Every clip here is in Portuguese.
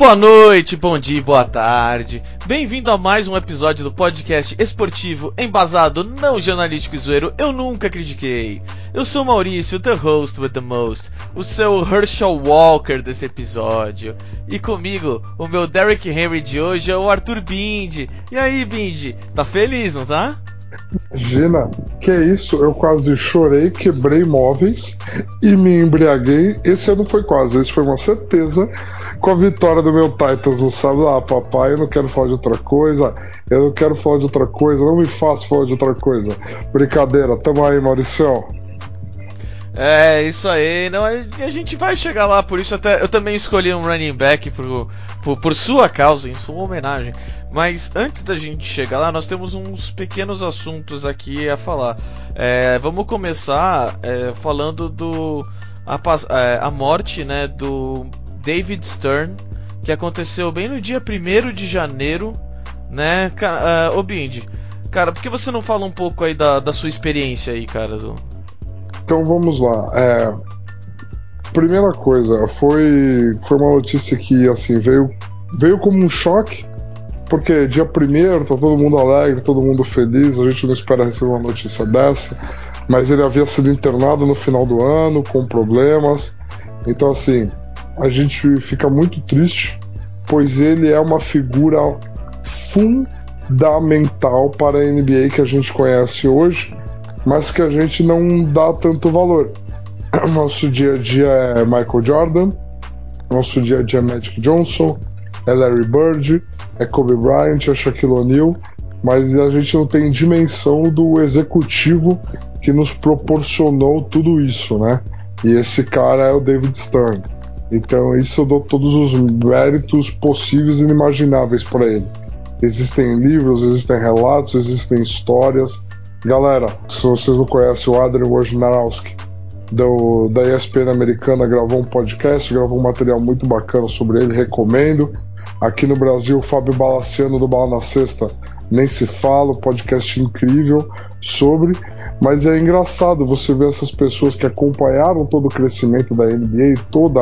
Boa noite, bom dia, boa tarde. Bem-vindo a mais um episódio do podcast esportivo, embasado, não jornalístico e zoeiro, eu nunca critiquei. Eu sou Maurício, the host with the most, o seu Herschel Walker desse episódio. E comigo, o meu Derek Henry de hoje é o Arthur Bindi. E aí, Bindi, tá feliz, não tá? Gina, que isso? Eu quase chorei, quebrei móveis e me embriaguei. Esse ano foi quase, esse foi uma certeza com a vitória do meu Titans no sábado. Ah, papai, eu não quero falar de outra coisa, eu não quero falar de outra coisa, não me faça falar de outra coisa. Brincadeira, tamo aí, Mauricião. É, isso aí. Não, a gente vai chegar lá, por isso até eu também escolhi um running back por, por, por sua causa, em sua homenagem. Mas antes da gente chegar lá, nós temos uns pequenos assuntos aqui a falar. É, vamos começar é, falando do a, é, a morte né, do David Stern, que aconteceu bem no dia 1 de janeiro, né? Uh, ô Bindi, cara, por que você não fala um pouco aí da, da sua experiência aí, cara? Do... Então vamos lá. É, primeira coisa, foi, foi uma notícia que assim veio, veio como um choque, porque dia 1 tá todo mundo alegre, todo mundo feliz, a gente não espera receber uma notícia dessa, mas ele havia sido internado no final do ano com problemas. Então assim, a gente fica muito triste, pois ele é uma figura fundamental para a NBA que a gente conhece hoje, mas que a gente não dá tanto valor. Nosso dia a dia é Michael Jordan, nosso dia a dia é Magic Johnson, é Larry Bird, é Kobe Bryant, é Shaquille O'Neal, mas a gente não tem dimensão do executivo que nos proporcionou tudo isso, né? E esse cara é o David Stern. Então, isso eu dou todos os méritos possíveis e inimagináveis para ele. Existem livros, existem relatos, existem histórias. Galera, se vocês não conhecem o Adrian Wojnarowski, do, da ESPN americana, gravou um podcast, gravou um material muito bacana sobre ele, recomendo. Aqui no Brasil, Fábio Balaciano do Bala na Sexta, nem se fala, podcast incrível sobre. Mas é engraçado você ver essas pessoas que acompanharam todo o crescimento da NBA, todo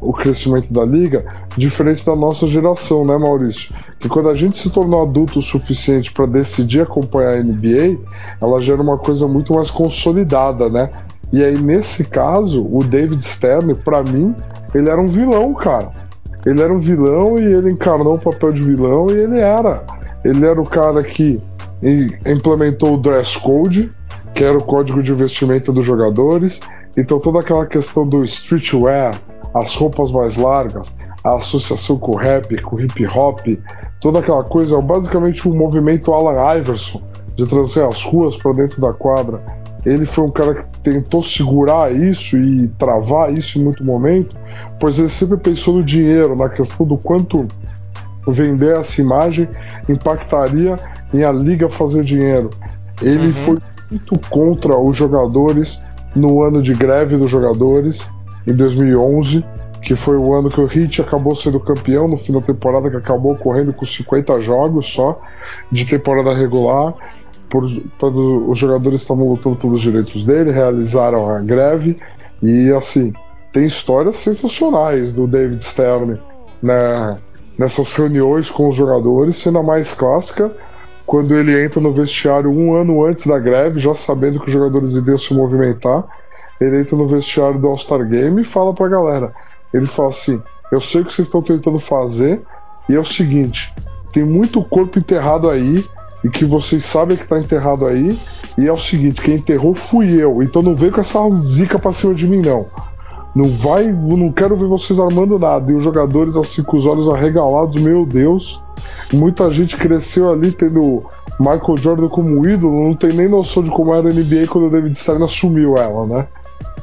o crescimento da liga, diferente da nossa geração, né, Maurício? Que quando a gente se tornou adulto o suficiente para decidir acompanhar a NBA, ela gera uma coisa muito mais consolidada, né? E aí, nesse caso, o David Stern, para mim, ele era um vilão, cara. Ele era um vilão e ele encarnou o papel de vilão e ele era. Ele era o cara que implementou o dress code, que era o código de vestimenta dos jogadores. Então toda aquela questão do streetwear, as roupas mais largas, a associação com o rap, com o hip hop, toda aquela coisa, é basicamente um movimento Alan Iverson de trazer as ruas para dentro da quadra. Ele foi um cara que tentou segurar isso e travar isso em muito momento, pois ele sempre pensou no dinheiro, na questão do quanto vender essa imagem impactaria em a liga fazer dinheiro. Ele uhum. foi muito contra os jogadores no ano de greve dos jogadores, em 2011, que foi o ano que o Heat acabou sendo campeão no fim da temporada, que acabou correndo com 50 jogos só de temporada regular. Por, os jogadores estavam lutando pelos direitos dele, realizaram a greve e assim tem histórias sensacionais do David Stern né, nessas reuniões com os jogadores, sendo a mais clássica quando ele entra no vestiário um ano antes da greve, já sabendo que os jogadores iriam se movimentar, ele entra no vestiário do All-Star Game e fala pra galera. Ele fala assim: Eu sei o que vocês estão tentando fazer, e é o seguinte: tem muito corpo enterrado aí, e que vocês sabem que tá enterrado aí, e é o seguinte: quem enterrou fui eu, então não vem com essa zica pra cima de mim, não. Não vai, não quero ver vocês armando nada. E os jogadores, assim, com os olhos arregalados, meu Deus. Muita gente cresceu ali tendo Michael Jordan como ídolo, não tem nem noção de como era a NBA quando o David Stern assumiu ela, né?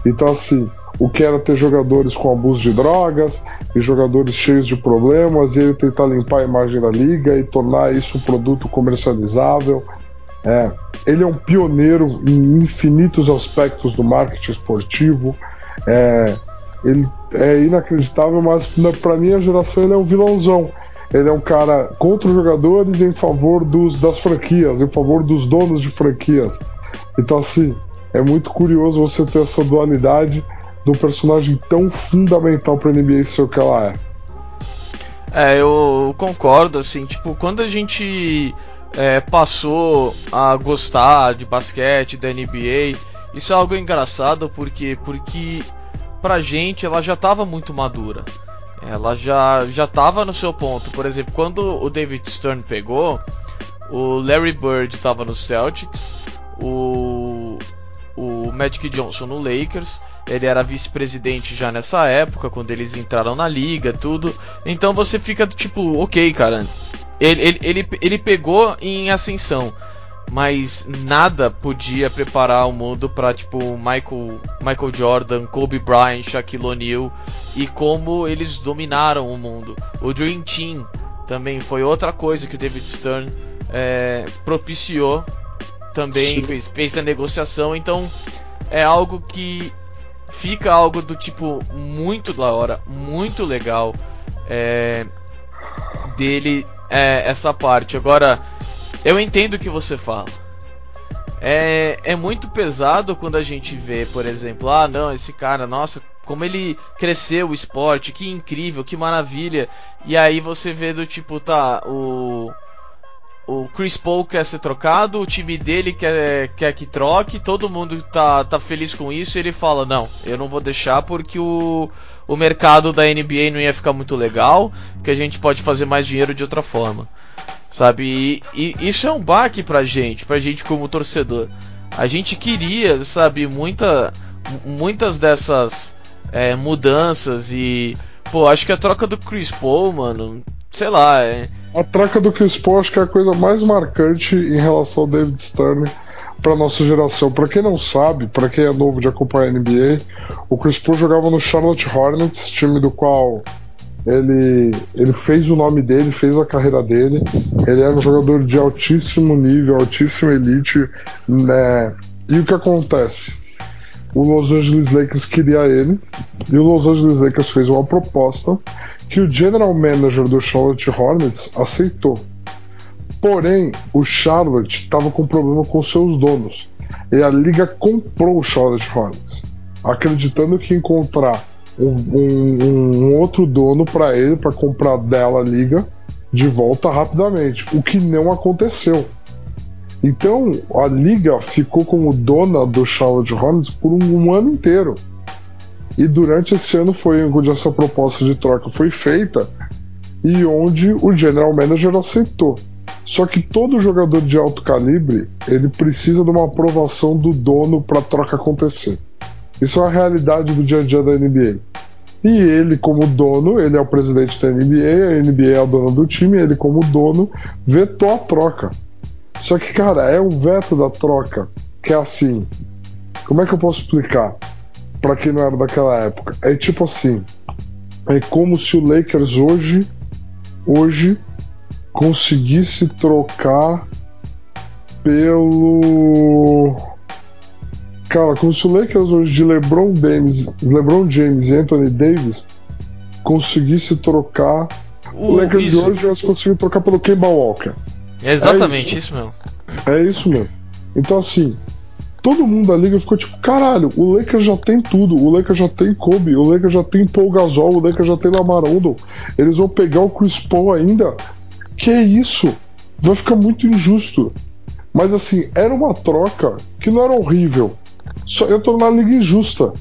Então, assim, o que era ter jogadores com abuso de drogas e jogadores cheios de problemas, e ele tentar limpar a imagem da liga e tornar isso um produto comercializável. É, ele é um pioneiro em infinitos aspectos do marketing esportivo. É, ele é inacreditável, mas para minha geração ele é um vilãozão. Ele é um cara contra os jogadores em favor dos, das franquias, em favor dos donos de franquias. Então, assim, é muito curioso você ter essa dualidade de um personagem tão fundamental para a NBA ser o que ela é. É, eu concordo, assim, tipo, quando a gente é, passou a gostar de basquete, da NBA, isso é algo engraçado porque porque pra gente ela já estava muito madura. Ela já já estava no seu ponto. Por exemplo, quando o David Stern pegou, o Larry Bird estava no Celtics, o o Magic Johnson no Lakers. Ele era vice-presidente já nessa época, quando eles entraram na liga, tudo. Então você fica tipo, ok, cara. Ele, ele, ele, ele pegou em ascensão, mas nada podia preparar o mundo para tipo Michael, Michael Jordan, Kobe Bryant, Shaquille O'Neal e como eles dominaram o mundo. O Dream Team também foi outra coisa que o David Stern é, propiciou também fez, fez a negociação, então é algo que fica algo do tipo muito da hora, muito legal é, dele é, essa parte. Agora, eu entendo o que você fala. É, é muito pesado quando a gente vê, por exemplo, ah, não, esse cara, nossa, como ele cresceu o esporte, que incrível, que maravilha. E aí você vê do tipo, tá, o o Chris Paul quer ser trocado, o time dele quer, quer que troque, todo mundo tá, tá feliz com isso e ele fala: Não, eu não vou deixar porque o, o mercado da NBA não ia ficar muito legal, que a gente pode fazer mais dinheiro de outra forma. Sabe? E, e isso é um baque pra gente, pra gente como torcedor. A gente queria, sabe, muita, muitas dessas é, mudanças e. Pô, acho que a troca do Chris Paul, mano, sei lá, é a troca do Chris Paul acho que é a coisa mais marcante em relação ao David Stern para nossa geração. Para quem não sabe, para quem é novo de acompanhar a NBA, o Chris Paul jogava no Charlotte Hornets, time do qual ele, ele fez o nome dele, fez a carreira dele. Ele era um jogador de altíssimo nível, altíssima elite. Né? E o que acontece? O Los Angeles Lakers queria ele e o Los Angeles Lakers fez uma proposta que o general manager do Charlotte Hornets aceitou. Porém, o Charlotte estava com problema com seus donos e a liga comprou o Charlotte Hornets, acreditando que encontrar um, um, um outro dono para ele para comprar dela a liga de volta rapidamente, o que não aconteceu. Então a liga ficou como dona do Charlotte Hornets por um, um ano inteiro. E durante esse ano foi onde essa proposta de troca foi feita e onde o general manager aceitou. Só que todo jogador de alto calibre ele precisa de uma aprovação do dono para a troca acontecer. Isso é a realidade do dia a dia da NBA. E ele, como dono, ele é o presidente da NBA, a NBA é a dona do time, ele, como dono, vetou a troca. Só que, cara, é um veto da troca que é assim. Como é que eu posso explicar? Para quem não era daquela época. É tipo assim, é como se o Lakers hoje hoje conseguisse trocar pelo cara, como se o Lakers hoje de LeBron James, LeBron James e Anthony Davis conseguisse trocar o, o Lakers isso. de hoje eles conseguiram trocar pelo Kemba Walker. É exatamente é isso. isso mesmo. É isso mesmo. Então assim, todo mundo da liga ficou tipo, caralho, o Lakers já tem tudo, o Lakers já tem Kobe, o Lakers já tem Paul Gasol, o Lakers já tem Lamar Odom, eles vão pegar o Chris Paul ainda? Que isso? Vai ficar muito injusto. Mas assim, era uma troca que não era horrível, só ia tornar a liga injusta.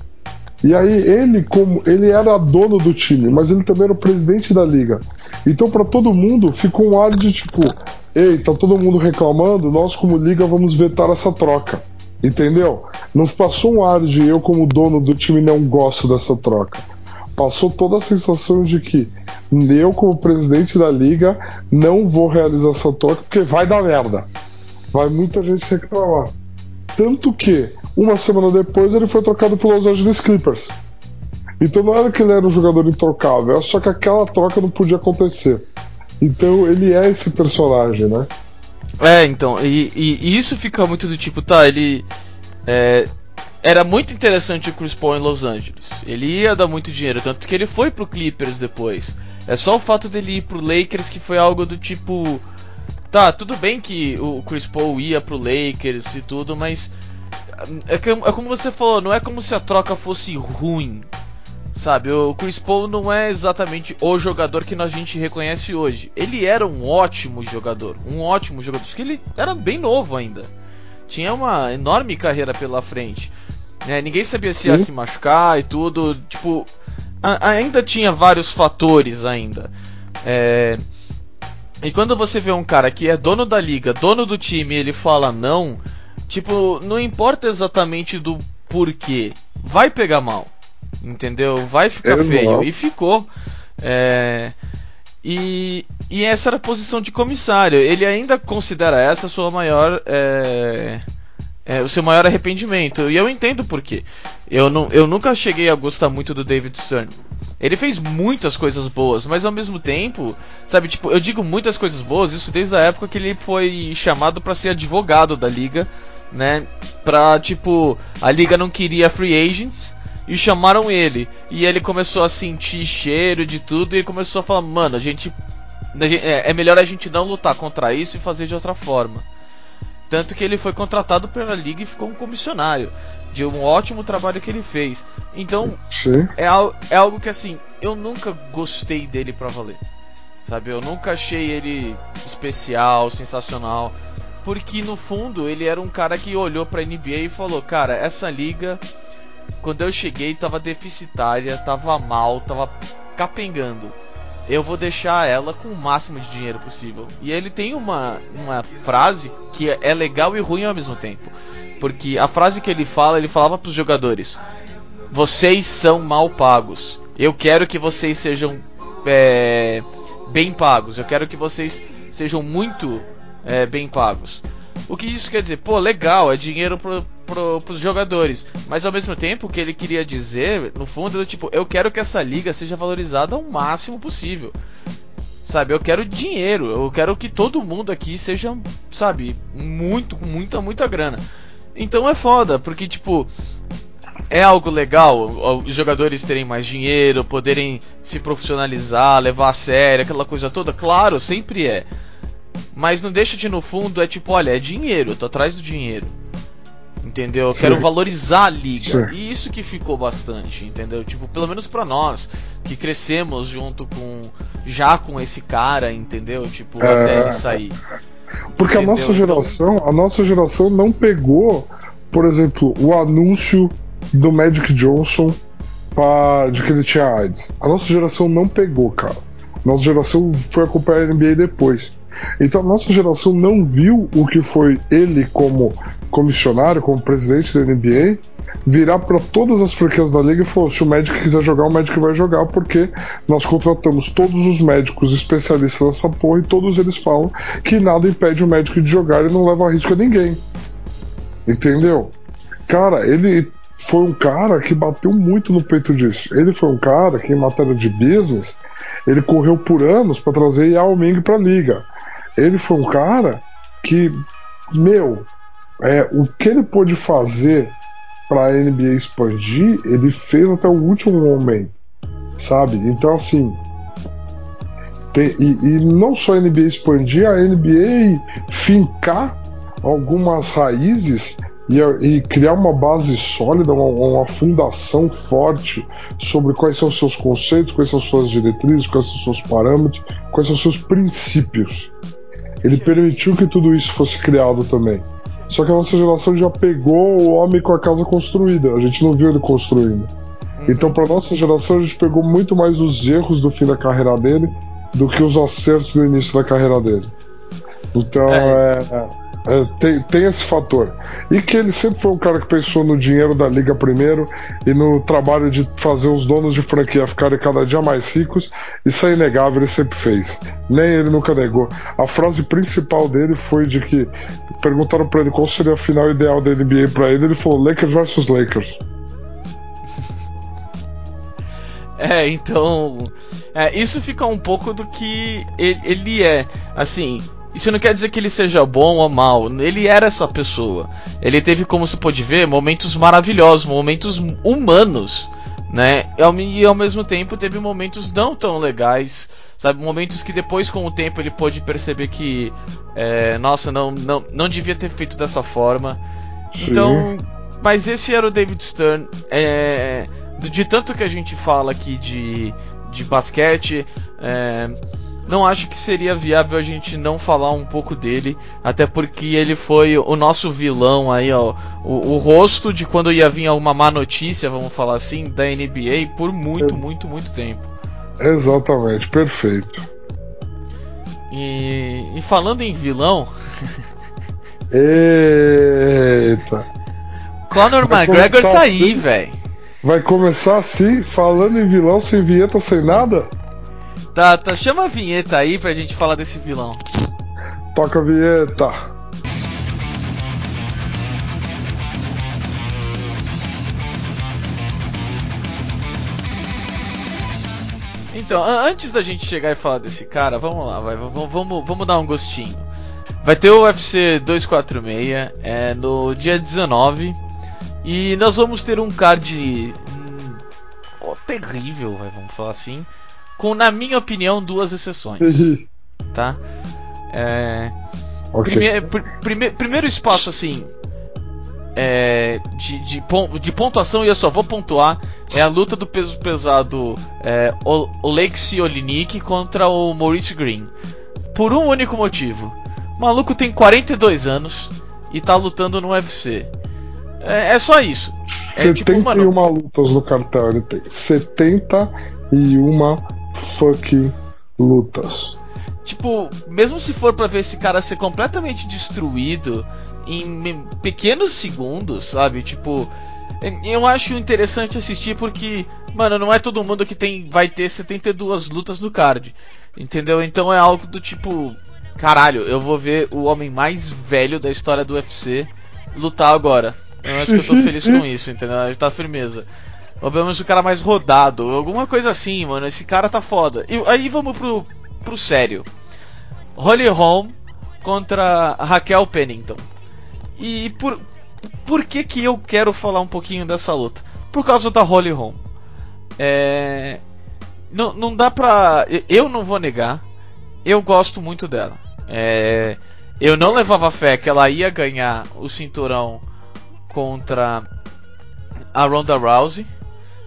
E aí ele, como ele era dono do time, mas ele também era o presidente da liga. Então para todo mundo ficou um ar de tipo, ei, tá todo mundo reclamando, nós como liga vamos vetar essa troca. Entendeu? Não passou um ar de eu, como dono do time, não gosto dessa troca. Passou toda a sensação de que eu, como presidente da liga, não vou realizar essa troca porque vai dar merda. Vai muita gente reclamar. Tanto que, uma semana depois, ele foi trocado pelos Los Angeles Clippers. Então não era que ele era um jogador introcável, é só que aquela troca não podia acontecer. Então ele é esse personagem, né? É, então, e, e, isso fica muito do tipo, tá, ele. É, era muito interessante o Chris Paul em Los Angeles. Ele ia dar muito dinheiro, tanto que ele foi pro Clippers depois. É só o fato dele ir pro Lakers que foi algo do tipo. Tá, tudo bem que o Chris Paul ia pro Lakers e tudo, mas. É, é como você falou, não é como se a troca fosse ruim. Sabe, o Chris Paul não é exatamente o jogador que a gente reconhece hoje. Ele era um ótimo jogador, um ótimo jogador, porque ele era bem novo ainda. Tinha uma enorme carreira pela frente. É, ninguém sabia se ia se machucar e tudo. Tipo, a, ainda tinha vários fatores ainda. É, e quando você vê um cara que é dono da liga, dono do time, ele fala não, tipo, não importa exatamente do porquê, vai pegar mal. Entendeu? Vai ficar feio. E ficou. É... E, e essa era a posição de comissário. Ele ainda considera essa sua maior. É... É, o seu maior arrependimento. E eu entendo por quê. Eu, não, eu nunca cheguei a gostar muito do David Stern. Ele fez muitas coisas boas, mas ao mesmo tempo, sabe, tipo, eu digo muitas coisas boas, isso desde a época que ele foi chamado para ser advogado da liga, né? Pra, tipo, a liga não queria free agents, e chamaram ele. E ele começou a sentir cheiro de tudo e começou a falar: Mano, a gente. É, é melhor a gente não lutar contra isso e fazer de outra forma. Tanto que ele foi contratado pela liga e ficou um comissionário. De um ótimo trabalho que ele fez. Então, é, é algo que assim, eu nunca gostei dele pra valer. Sabe, eu nunca achei ele especial, sensacional. Porque no fundo ele era um cara que olhou pra NBA e falou: Cara, essa liga quando eu cheguei tava deficitária, tava mal, tava capengando. Eu vou deixar ela com o máximo de dinheiro possível. E ele tem uma, uma frase que é legal e ruim ao mesmo tempo. Porque a frase que ele fala, ele falava para os jogadores: Vocês são mal pagos. Eu quero que vocês sejam é, bem pagos. Eu quero que vocês sejam muito é, bem pagos. O que isso quer dizer? Pô, legal, é dinheiro pro, pro, pros jogadores. Mas ao mesmo tempo, o que ele queria dizer, no fundo, tipo, eu quero que essa liga seja valorizada ao máximo possível. Sabe, eu quero dinheiro, eu quero que todo mundo aqui seja, sabe, muito, muita, muita grana. Então é foda, porque tipo, é algo legal os jogadores terem mais dinheiro, poderem se profissionalizar, levar a sério, aquela coisa toda. Claro, sempre é. Mas não deixa de no fundo, é tipo, olha, é dinheiro, eu tô atrás do dinheiro. Entendeu? Eu quero valorizar a liga. Sim. E isso que ficou bastante, entendeu? Tipo, pelo menos para nós, que crescemos junto com. Já com esse cara, entendeu? Tipo, é... até ele sair. Porque entendeu? a nossa geração, a nossa geração não pegou, por exemplo, o anúncio do Magic Johnson pra, de que ele tinha AIDS. A nossa geração não pegou, cara. Nossa geração foi acompanhar a NBA depois. Então a nossa geração não viu o que foi ele como comissionário, como presidente da NBA, virar para todas as franquias da liga e falar: se o médico quiser jogar, o médico vai jogar, porque nós contratamos todos os médicos especialistas nessa porra e todos eles falam que nada impede o médico de jogar e não leva risco a ninguém. Entendeu? Cara, ele foi um cara que bateu muito no peito disso. Ele foi um cara que, em matéria de business, ele correu por anos para trazer Yao Ming para a liga. Ele foi um cara que, meu, é, o que ele pôde fazer para a NBA expandir, ele fez até o último momento, sabe? Então, assim, tem, e, e, não só a NBA expandir, a NBA fincar algumas raízes e, e criar uma base sólida, uma, uma, fundação forte sobre quais são os seus conceitos, quais são suas diretrizes, quais são os seus parâmetros, quais são os seus princípios. Ele permitiu que tudo isso fosse criado também. Só que a nossa geração já pegou o homem com a casa construída, a gente não viu ele construindo. Uhum. Então, para nossa geração, a gente pegou muito mais os erros do fim da carreira dele do que os acertos do início da carreira dele. Então, é, é é, tem, tem esse fator. E que ele sempre foi um cara que pensou no dinheiro da liga primeiro e no trabalho de fazer os donos de franquia ficarem cada dia mais ricos. Isso é inegável, ele sempre fez. Nem ele nunca negou. A frase principal dele foi de que perguntaram para ele qual seria a final ideal da NBA para ele, ele falou Lakers versus Lakers. É, então. É, isso fica um pouco do que ele, ele é. Assim, isso não quer dizer que ele seja bom ou mal. Ele era essa pessoa. Ele teve, como você pode ver, momentos maravilhosos, momentos humanos, né? E ao mesmo tempo teve momentos não tão legais, sabe? Momentos que depois, com o tempo, ele pôde perceber que, é, nossa, não, não, não devia ter feito dessa forma. Sim. Então, mas esse era o David Stern. É, de tanto que a gente fala aqui de, de basquete, é, não acho que seria viável a gente não falar um pouco dele, até porque ele foi o nosso vilão aí, ó, o, o rosto de quando ia vir alguma má notícia, vamos falar assim, da NBA por muito, muito, muito tempo. Exatamente, perfeito. E, e falando em vilão, Eita. Conor Vai McGregor tá aí, assim? velho. Vai começar assim, falando em vilão, sem vinheta, sem nada? Tá, tá, chama a vinheta aí pra gente falar desse vilão. Toca a vinheta. Então, antes da gente chegar e falar desse cara, vamos lá, vai, vamos, vamos, vamos dar um gostinho. Vai ter o UFC 246 é, no dia 19 e nós vamos ter um card ó, terrível, vai, vamos falar assim, com, na minha opinião, duas exceções, tá? É, ok. Prime- pr- prime- primeiro espaço, assim, é, de, de, de pontuação, e eu só vou pontuar, é a luta do peso pesado é, Oleksiy Olinik contra o Maurice Green. Por um único motivo. O maluco tem 42 anos e tá lutando no UFC. É, é só isso. É tipo, 71 mano, lutas no cartel, ele tem 71 fucking lutas. Tipo, mesmo se for pra ver esse cara ser completamente destruído em pequenos segundos, sabe? Tipo, eu acho interessante assistir porque, mano, não é todo mundo que tem vai ter 72 lutas no card. Entendeu? Então é algo do tipo, caralho, eu vou ver o homem mais velho da história do UFC lutar agora. Eu acho que eu tô feliz com isso, entendeu? Tá firmeza. Ou pelo menos o cara mais rodado, alguma coisa assim, mano. Esse cara tá foda. E aí vamos pro, pro sério. Holly Holm contra Raquel Pennington. E por, por que que eu quero falar um pouquinho dessa luta? Por causa da Holly Holm. É, não, não dá pra. Eu não vou negar. Eu gosto muito dela. É, eu não levava fé que ela ia ganhar o cinturão contra a Ronda Rousey.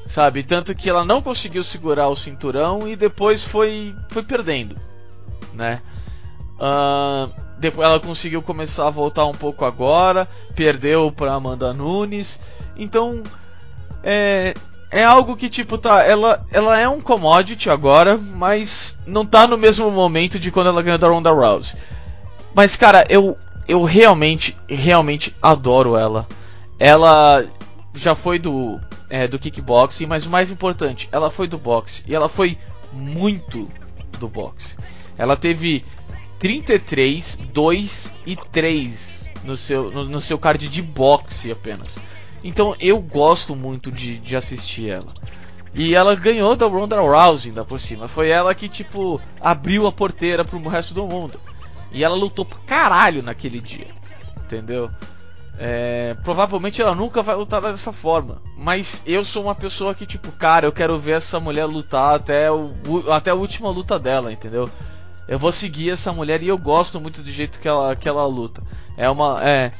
Sabe? Tanto que ela não conseguiu segurar o cinturão e depois foi, foi perdendo. Né? Ah, depois ela conseguiu começar a voltar um pouco agora, perdeu para Amanda Nunes. Então é, é algo que tipo tá, ela ela é um commodity agora, mas não tá no mesmo momento de quando ela ganhou da Ronda Rousey. Mas cara, eu eu realmente realmente adoro ela. Ela já foi do é, do kickboxing, mas o mais importante, ela foi do boxe e ela foi muito do boxe. Ela teve 33, 2 e 3 no seu, no, no seu card de boxe apenas. Então eu gosto muito de, de assistir ela. E ela ganhou da Ronda Rousey ainda por cima. Foi ela que, tipo, abriu a porteira pro resto do mundo. E ela lutou pra caralho naquele dia. Entendeu? É, provavelmente ela nunca vai lutar dessa forma. Mas eu sou uma pessoa que, tipo, cara, eu quero ver essa mulher lutar até, o, até a última luta dela, entendeu? Eu vou seguir essa mulher e eu gosto muito do jeito que ela, que ela luta. É uma. É,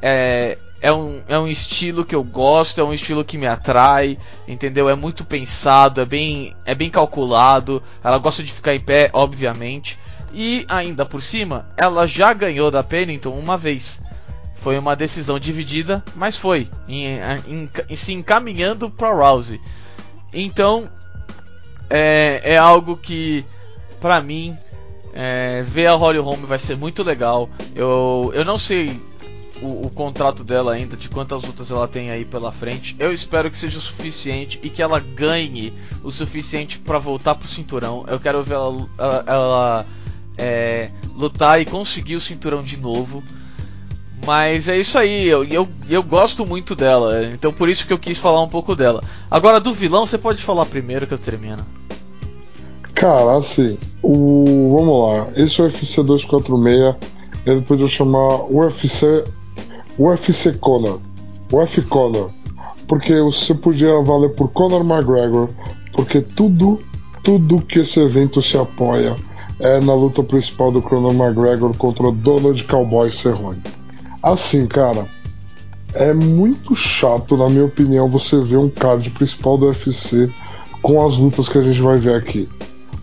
é, é, um, é um estilo que eu gosto, é um estilo que me atrai, entendeu? É muito pensado, é bem, é bem calculado. Ela gosta de ficar em pé, obviamente. E ainda por cima, ela já ganhou da Pennington uma vez. Foi uma decisão dividida, mas foi. Em, em, em, se encaminhando para Rousey. Então, é, é algo que, pra mim, é, ver a Holly Holm vai ser muito legal. Eu, eu não sei o, o, contrato dela ainda, de quantas lutas ela tem aí pela frente. Eu espero que seja o suficiente e que ela ganhe o suficiente para voltar pro cinturão. Eu quero ver ela, ela, ela é, lutar e conseguir o cinturão de novo. Mas é isso aí, eu, eu, eu gosto muito dela, então por isso que eu quis falar um pouco dela. Agora do vilão, você pode falar primeiro que eu termino. Cara, assim, o. Vamos lá. Esse UFC 246, ele podia chamar UFC. UFC Conor. UFC Conor. Porque você podia valer por Conor McGregor. Porque tudo, tudo que esse evento se apoia é na luta principal do Conor McGregor contra Donald Cowboy Cerrone. Assim, cara, é muito chato, na minha opinião, você ver um card principal do UFC com as lutas que a gente vai ver aqui.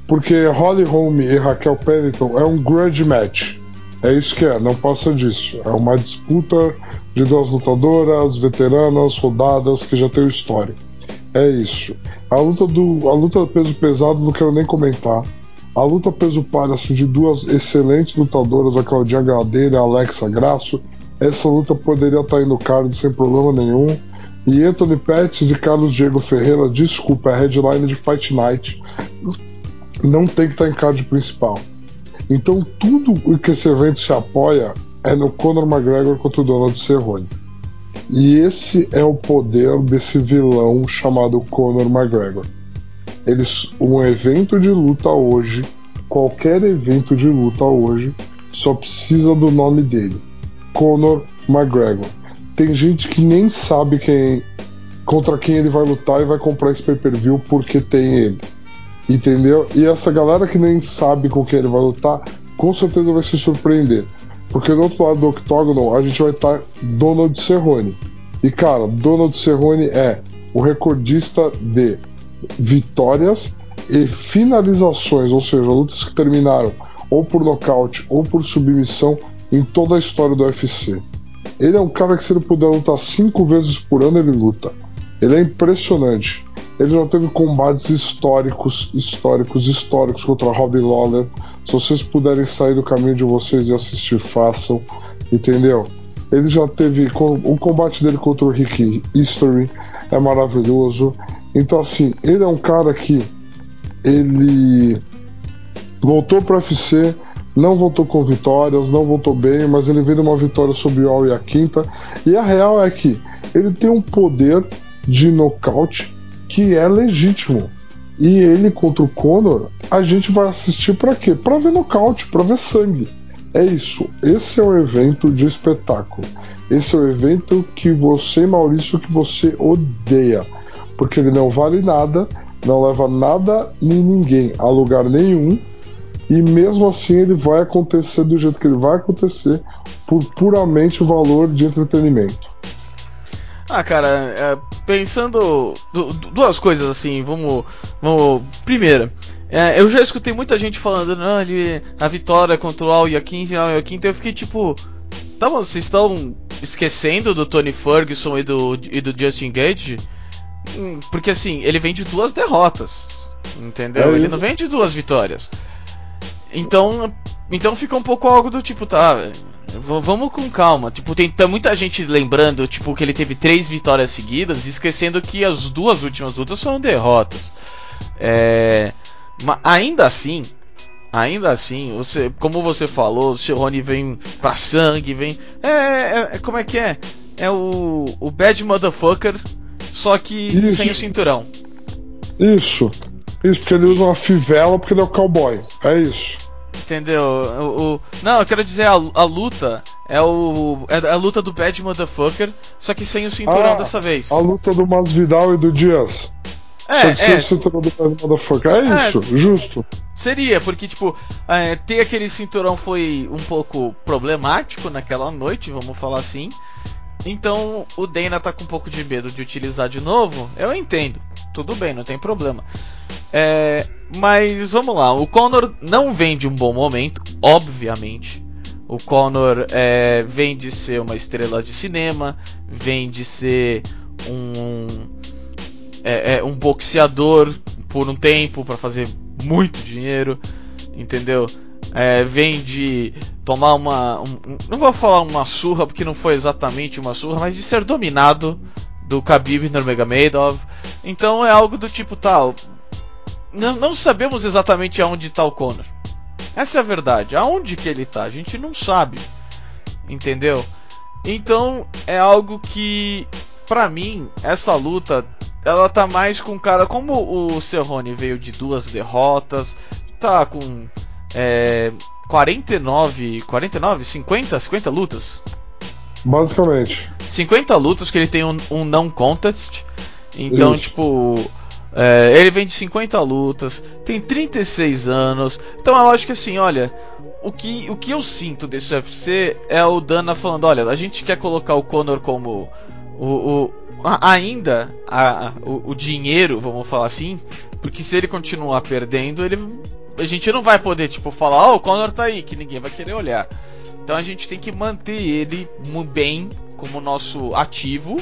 Porque Holly Holm e Raquel Pennington é um grudge match. É isso que é, não passa disso. É uma disputa de duas lutadoras, veteranas, rodadas, que já tem história. É isso. A luta do, a luta peso pesado não quero nem comentar. A luta peso palha assim, de duas excelentes lutadoras, a Claudinha Gadeira e a Alexa Grasso. Essa luta poderia estar aí no card sem problema nenhum. E Anthony Pettis e Carlos Diego Ferreira, desculpa, é a headline de Fight Night não tem que estar em card principal. Então tudo o que esse evento se apoia é no Conor McGregor contra o Donald Cerrone. E esse é o poder desse vilão chamado Conor McGregor. Eles, um evento de luta hoje, qualquer evento de luta hoje, só precisa do nome dele, Conor McGregor. Tem gente que nem sabe quem contra quem ele vai lutar e vai comprar esse pay-per-view porque tem ele. Entendeu? E essa galera que nem sabe com quem ele vai lutar, com certeza vai se surpreender. Porque do outro lado do octógono a gente vai estar Donald Cerrone. E cara, Donald Cerrone é o recordista de vitórias e finalizações, ou seja, lutas que terminaram ou por nocaute ou por submissão em toda a história do UFC. Ele é um cara que se ele puder lutar cinco vezes por ano, ele luta. Ele é impressionante. Ele já teve combates históricos, históricos, históricos contra Robbie Lawler. Se vocês puderem sair do caminho de vocês e assistir, façam. Entendeu? Ele já teve. O combate dele contra o Rick History é maravilhoso. Então, assim, ele é um cara que. Ele voltou para UFC, não voltou com vitórias, não voltou bem, mas ele veio uma vitória sobre o e a quinta. E a real é que ele tem um poder de nocaute que é legítimo. E ele contra o Conor, a gente vai assistir para quê? Para ver nocaute, para ver sangue. É isso. Esse é o evento de espetáculo. Esse é o evento que você, Maurício, que você odeia. Porque ele não vale nada, não leva nada nem ninguém a lugar nenhum. E mesmo assim ele vai acontecer do jeito que ele vai acontecer, por puramente o valor de entretenimento. Ah, cara, é, pensando duas coisas assim, vamos, vamos. Primeira, é, eu já escutei muita gente falando, não, ele, a vitória contra o Al Yakin, Al Yakin, então eu fiquei tipo, tá, vocês estão esquecendo do Tony Ferguson e do, e do Justin Gage? Hum, porque assim, ele vem de duas derrotas, entendeu? É ele não vem de duas vitórias. Então, então fica um pouco algo do tipo, tá, vamos com calma. Tipo, tem tá muita gente lembrando, tipo, que ele teve três vitórias seguidas, esquecendo que as duas últimas lutas foram derrotas. É, mas ainda assim, ainda assim, você, como você falou, o Cerrone vem pra sangue, vem. É, é, é, como é que é? É o, o Bad Motherfucker, só que Isso. sem o cinturão. Isso. Isso, porque ele usa uma fivela porque ele é o cowboy. É isso. Entendeu? O, o, não, eu quero dizer, a, a luta é, o, é a luta do Bad Motherfucker, só que sem o cinturão ah, dessa vez. A luta do Masvidal e do Dias. É, só é. o cinturão do Bad Motherfucker. É, é isso, justo. Seria, porque, tipo, é, ter aquele cinturão foi um pouco problemático naquela noite, vamos falar assim. Então o Dana tá com um pouco de medo de utilizar de novo. Eu entendo. Tudo bem, não tem problema. É, mas vamos lá. O Conor não vem de um bom momento, obviamente. O Conor é, vem de ser uma estrela de cinema, vem de ser um, é, é, um boxeador por um tempo para fazer muito dinheiro, entendeu? É, vem de tomar uma. Um, não vou falar uma surra, porque não foi exatamente uma surra, mas de ser dominado do Khabib Nurmagomedov. Então é algo do tipo tal. Não, não sabemos exatamente aonde está o Conor. Essa é a verdade. Aonde que ele está? A gente não sabe. Entendeu? Então é algo que, para mim, essa luta ela tá mais com cara. Como o Cerrone veio de duas derrotas, tá com é, 49, 49, 50, 50 lutas. Basicamente. 50 lutas que ele tem um, um não contest. Então, Isso. tipo, é, ele vem de 50 lutas, tem 36 anos. Então eu acho que assim, olha, o que, o que eu sinto desse UFC é o Dana falando, olha, a gente quer colocar o Conor como o, o- ainda a- a- o, o dinheiro, vamos falar assim, porque se ele continuar perdendo, ele a gente não vai poder tipo falar, ó, o Conor tá aí, que ninguém vai querer olhar. Então a gente tem que manter ele bem como nosso ativo.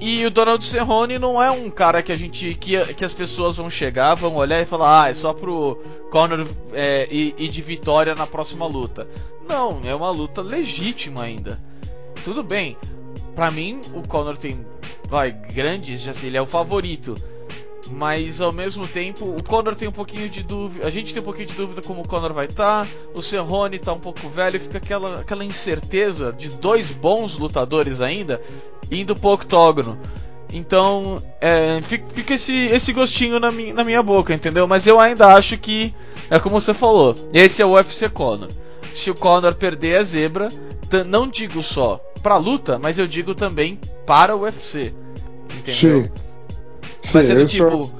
E o Donald Cerrone não é um cara que a gente que, que as pessoas vão chegar, vão olhar e falar, ah, é só pro Conor é, ir, ir de vitória na próxima luta. Não, é uma luta legítima ainda. Tudo bem. Pra mim, o Conor tem vai grandes, já sei, ele é o favorito. Mas ao mesmo tempo, o Conor tem um pouquinho de dúvida. A gente tem um pouquinho de dúvida como o Conor vai estar. o Cerrone tá um pouco velho, fica aquela, aquela incerteza de dois bons lutadores ainda indo pro octógono. Então, é, fica, esse, esse gostinho na, mi, na minha boca, entendeu? Mas eu ainda acho que, é como você falou, esse é o UFC Conor. Se o Conor perder a zebra, não digo só pra luta, mas eu digo também para o UFC. Entendeu? Sim. Mas sendo tipo,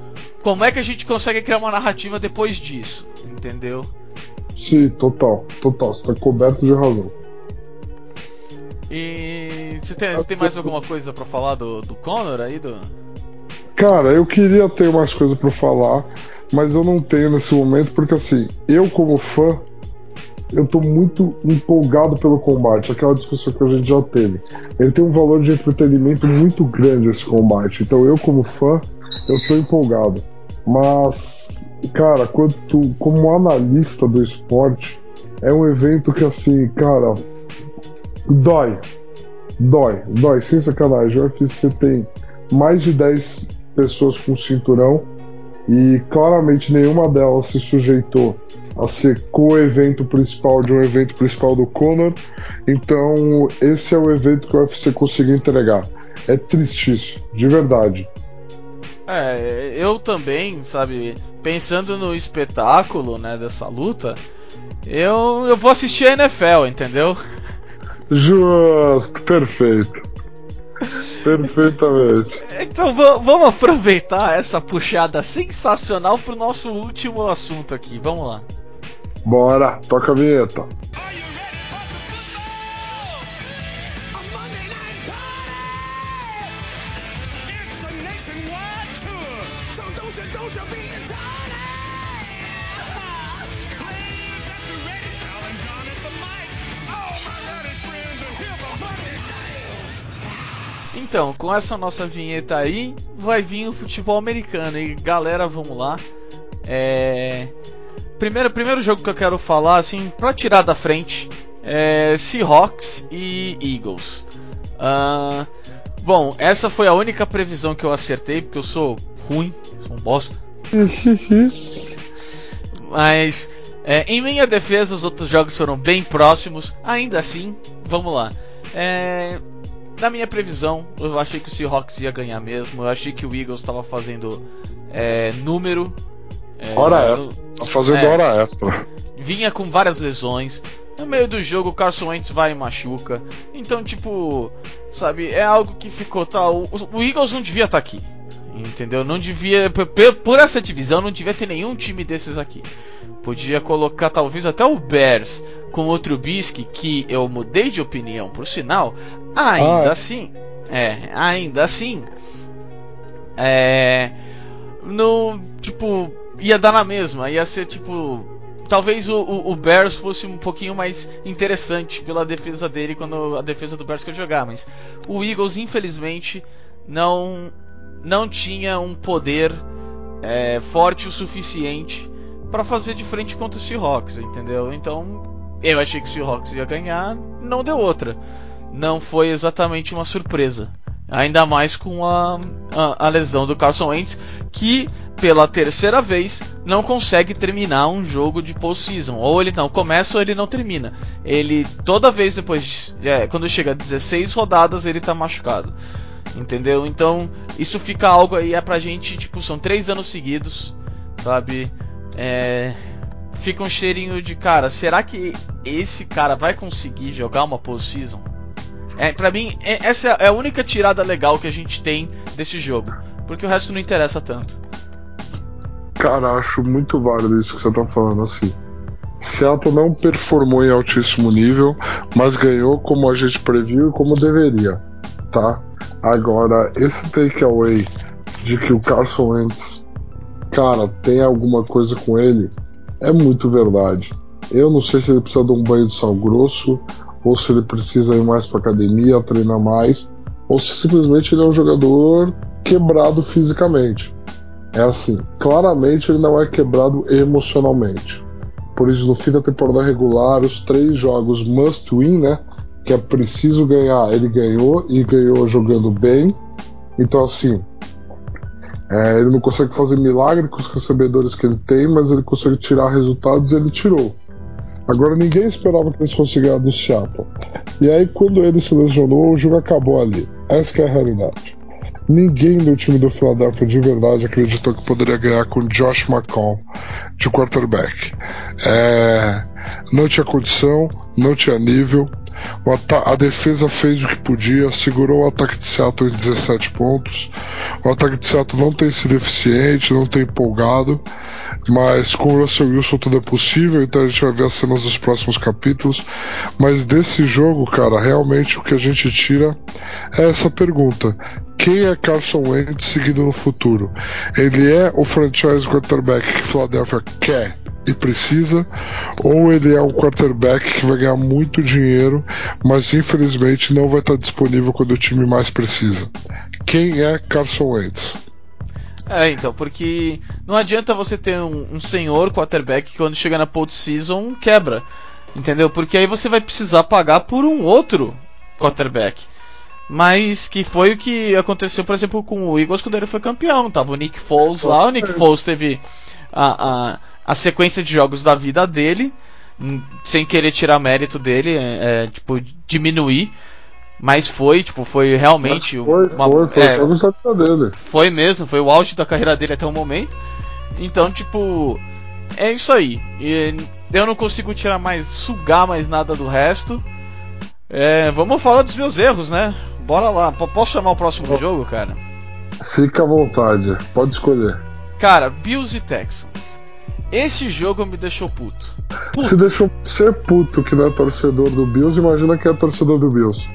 como é que a gente consegue criar uma narrativa depois disso? Entendeu? Sim, total. Total. Você tá coberto de razão. E você tem, você tem mais alguma coisa pra falar do, do Conor aí? Do... Cara, eu queria ter mais coisa pra falar, mas eu não tenho nesse momento, porque assim, eu como fã, eu tô muito empolgado pelo combate, aquela discussão que a gente já teve. Ele tem um valor de entretenimento muito grande esse combate, então eu como fã, eu tô empolgado. Mas, cara, quanto, como analista do esporte, é um evento que assim, cara, dói. Dói, dói, sem sacanagem. O UFC tem mais de 10 pessoas com cinturão e claramente nenhuma delas se sujeitou a ser co-evento principal de um evento principal do Conor. Então, esse é o evento que o UFC conseguiu entregar. É tristíssimo, de verdade. É, eu também, sabe, pensando no espetáculo, né, dessa luta, eu, eu vou assistir a NFL, entendeu? Justo, perfeito. Perfeitamente. Então va- vamos aproveitar essa puxada sensacional pro nosso último assunto aqui. Vamos lá. Bora, toca a vinheta. Don't you, don't you be! Players at Então, com essa nossa vinheta aí, vai vir o futebol americano. E galera, vamos lá. É... Primeiro, primeiro jogo que eu quero falar, assim, pra tirar da frente, é Seahawks e Eagles. Ah, bom, essa foi a única previsão que eu acertei, porque eu sou ruim, sou um bosta. Mas é, em minha defesa, os outros jogos foram bem próximos. Ainda assim, vamos lá. É, na minha previsão, eu achei que o Seahawks ia ganhar mesmo. Eu achei que o Eagles estava fazendo é, número. É, Hora extra. Tá fazendo É. hora extra. vinha com várias lesões. No meio do jogo, o Carson Wentz vai e machuca. Então, tipo, sabe, é algo que ficou tal. O, o Eagles não devia estar aqui. Entendeu? Não devia. Por, por essa divisão, não devia ter nenhum time desses aqui. Podia colocar talvez até o Bears com o Trubisky, que eu mudei de opinião, por sinal. Ainda Ah, é? assim. É, ainda assim. É. No. Tipo, ia dar na mesma. Ia ser tipo. Talvez o, o, o Bears fosse um pouquinho mais interessante pela defesa dele quando a defesa do Bears quer jogar, mas o Eagles, infelizmente, não, não tinha um poder é, forte o suficiente para fazer de frente contra o Seahawks, entendeu? Então eu achei que o Seahawks ia ganhar, não deu outra. Não foi exatamente uma surpresa. Ainda mais com a, a, a lesão do Carson Wentz, que pela terceira vez não consegue terminar um jogo de postseason. Ou ele não começa ou ele não termina. Ele toda vez depois, de- é, quando chega a 16 rodadas, ele tá machucado. Entendeu? Então, isso fica algo aí é pra gente, tipo, são três anos seguidos, sabe? É, fica um cheirinho de cara, será que esse cara vai conseguir jogar uma postseason? É, pra mim, é- essa é a única tirada legal que a gente tem desse jogo. Porque o resto não interessa tanto. Cara, acho muito válido isso que você tá falando, assim. Seattle não performou em altíssimo nível, mas ganhou como a gente previu e como deveria, tá? Agora, esse takeaway de que o Carson Wentz, cara, tem alguma coisa com ele, é muito verdade. Eu não sei se ele precisa de um banho de sal grosso, ou se ele precisa ir mais pra academia, treinar mais, ou se simplesmente ele é um jogador quebrado fisicamente. É assim, claramente ele não é quebrado emocionalmente. Por isso, no fim da temporada regular, os três jogos must win, né? Que é preciso ganhar, ele ganhou e ganhou jogando bem. Então, assim, é, ele não consegue fazer milagre com os recebedores que ele tem, mas ele consegue tirar resultados e ele tirou. Agora, ninguém esperava que eles fossem ganhar do Seattle. E aí, quando ele se lesionou, o jogo acabou ali. Essa é a realidade. Ninguém do time do Philadelphia de verdade acreditou que poderia ganhar com Josh McCown de quarterback. É, não tinha condição, não tinha nível. A defesa fez o que podia, segurou o ataque de Seattle em 17 pontos. O ataque de Seattle não tem sido eficiente, não tem empolgado. Mas com o Russell Wilson tudo é possível, então a gente vai ver as cenas dos próximos capítulos. Mas desse jogo, cara, realmente o que a gente tira é essa pergunta: quem é Carson Wentz seguindo no futuro? Ele é o franchise quarterback que Philadelphia quer e precisa, ou ele é um quarterback que vai ganhar muito dinheiro, mas infelizmente não vai estar disponível quando o time mais precisa? Quem é Carson Wentz? É, então, porque não adianta você ter um, um senhor quarterback que quando chega na postseason quebra. Entendeu? Porque aí você vai precisar pagar por um outro quarterback. Mas que foi o que aconteceu, por exemplo, com o Eagles quando ele foi campeão. Tava o Nick Foles lá, o Nick Foles teve a, a, a sequência de jogos da vida dele, hum, sem querer tirar mérito dele, é, é, tipo, diminuir. Mas foi, tipo, foi realmente Foi, uma- foi, foi é, jogos da vida dele. foi mesmo, foi o auge da carreira dele até o momento. Então, tipo, é isso aí. E eu não consigo tirar mais, sugar mais nada do resto. É, vamos falar dos meus erros, né? Bora lá. P- Posso chamar o próximo jogo, cara? Fica à vontade, pode escolher. Cara, Bills e Texans. Esse jogo me deixou puto. Se deixou ser puto que não é torcedor do Bills, imagina que é torcedor do Bills.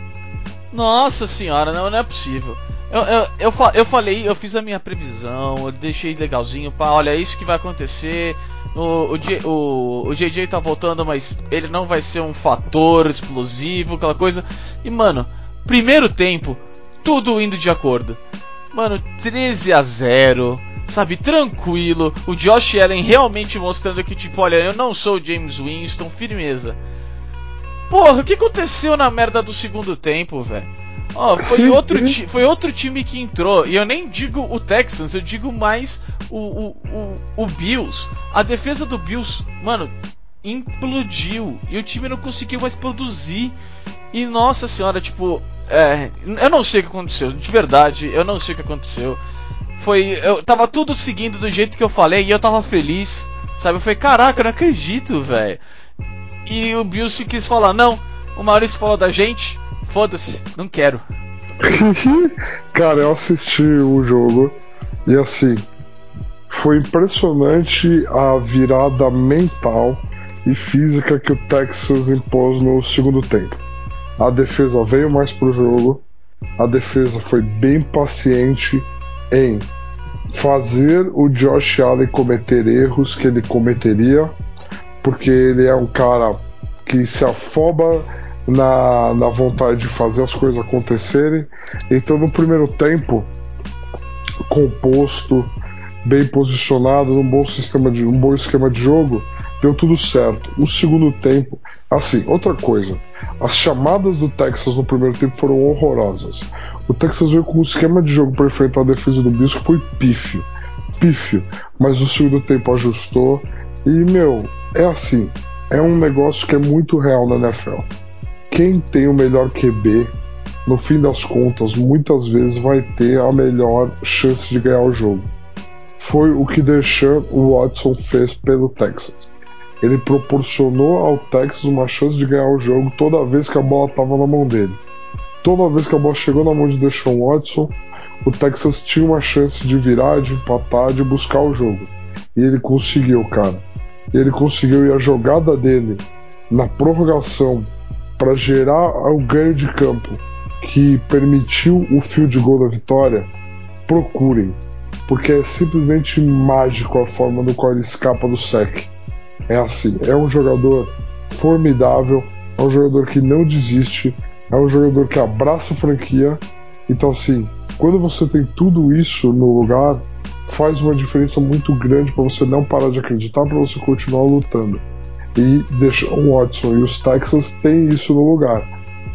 Nossa senhora, não, não é possível. Eu, eu, eu, eu falei, eu fiz a minha previsão, eu deixei legalzinho, pá, olha, é isso que vai acontecer. O, o, o, o JJ tá voltando, mas ele não vai ser um fator explosivo, aquela coisa. E, mano, primeiro tempo, tudo indo de acordo. Mano, 13 a 0 sabe, tranquilo. O Josh Allen realmente mostrando que, tipo, olha, eu não sou o James Winston, firmeza. Porra, o que aconteceu na merda do segundo tempo, velho? Ó, foi outro, foi outro time que entrou. E eu nem digo o Texans, eu digo mais o, o, o, o Bills. A defesa do Bills, mano, implodiu. E o time não conseguiu mais produzir. E nossa senhora, tipo, é, eu não sei o que aconteceu, de verdade, eu não sei o que aconteceu. Foi, eu tava tudo seguindo do jeito que eu falei e eu tava feliz, sabe? Eu falei, caraca, eu não acredito, velho. E o Bills quis falar, não, o Maurício falou da gente, foda-se, não quero. Cara, eu assisti o jogo e assim, foi impressionante a virada mental e física que o Texas impôs no segundo tempo. A defesa veio mais pro jogo, a defesa foi bem paciente em fazer o Josh Allen cometer erros que ele cometeria, porque ele é um cara que se afoba na, na vontade de fazer as coisas acontecerem. Então, no primeiro tempo, composto, bem posicionado, num bom sistema de um bom esquema de jogo, deu tudo certo. O segundo tempo, assim, outra coisa, as chamadas do Texas no primeiro tempo foram horrorosas. O Texas veio com um esquema de jogo para enfrentar a defesa do que foi pífio, pífio, mas no segundo tempo ajustou e meu, é assim, é um negócio que é muito real na NFL. Quem tem o melhor QB no fim das contas, muitas vezes vai ter a melhor chance de ganhar o jogo. Foi o que Deshaun Watson fez pelo Texas. Ele proporcionou ao Texas uma chance de ganhar o jogo toda vez que a bola estava na mão dele. Toda vez que a bola chegou na mão de Deshaun Watson, o Texas tinha uma chance de virar, de empatar, de buscar o jogo. E ele conseguiu, cara. Ele conseguiu e a jogada dele na prorrogação para gerar o ganho de campo que permitiu o field goal da vitória, procurem, porque é simplesmente mágico a forma no qual ele escapa do sec. É assim, é um jogador formidável, é um jogador que não desiste, é um jogador que abraça a franquia. Então assim, quando você tem tudo isso no lugar, faz uma diferença muito grande para você não parar de acreditar, para você continuar lutando. E deixa o Watson e os Texas têm isso no lugar.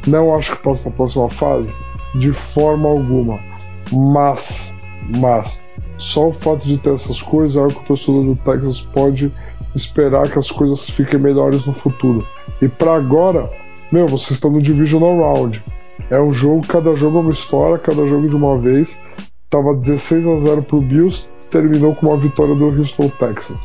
Não acho que possa na próxima fase, de forma alguma. Mas, mas, só o fato de ter essas coisas é algo que o torcedor do Texas pode esperar que as coisas fiquem melhores no futuro. E para agora, meu, vocês estão no Divisional Round. É um jogo, cada jogo é uma história, cada jogo de uma vez. Tava 16 a 0 pro Bills, terminou com uma vitória do Houston Texans.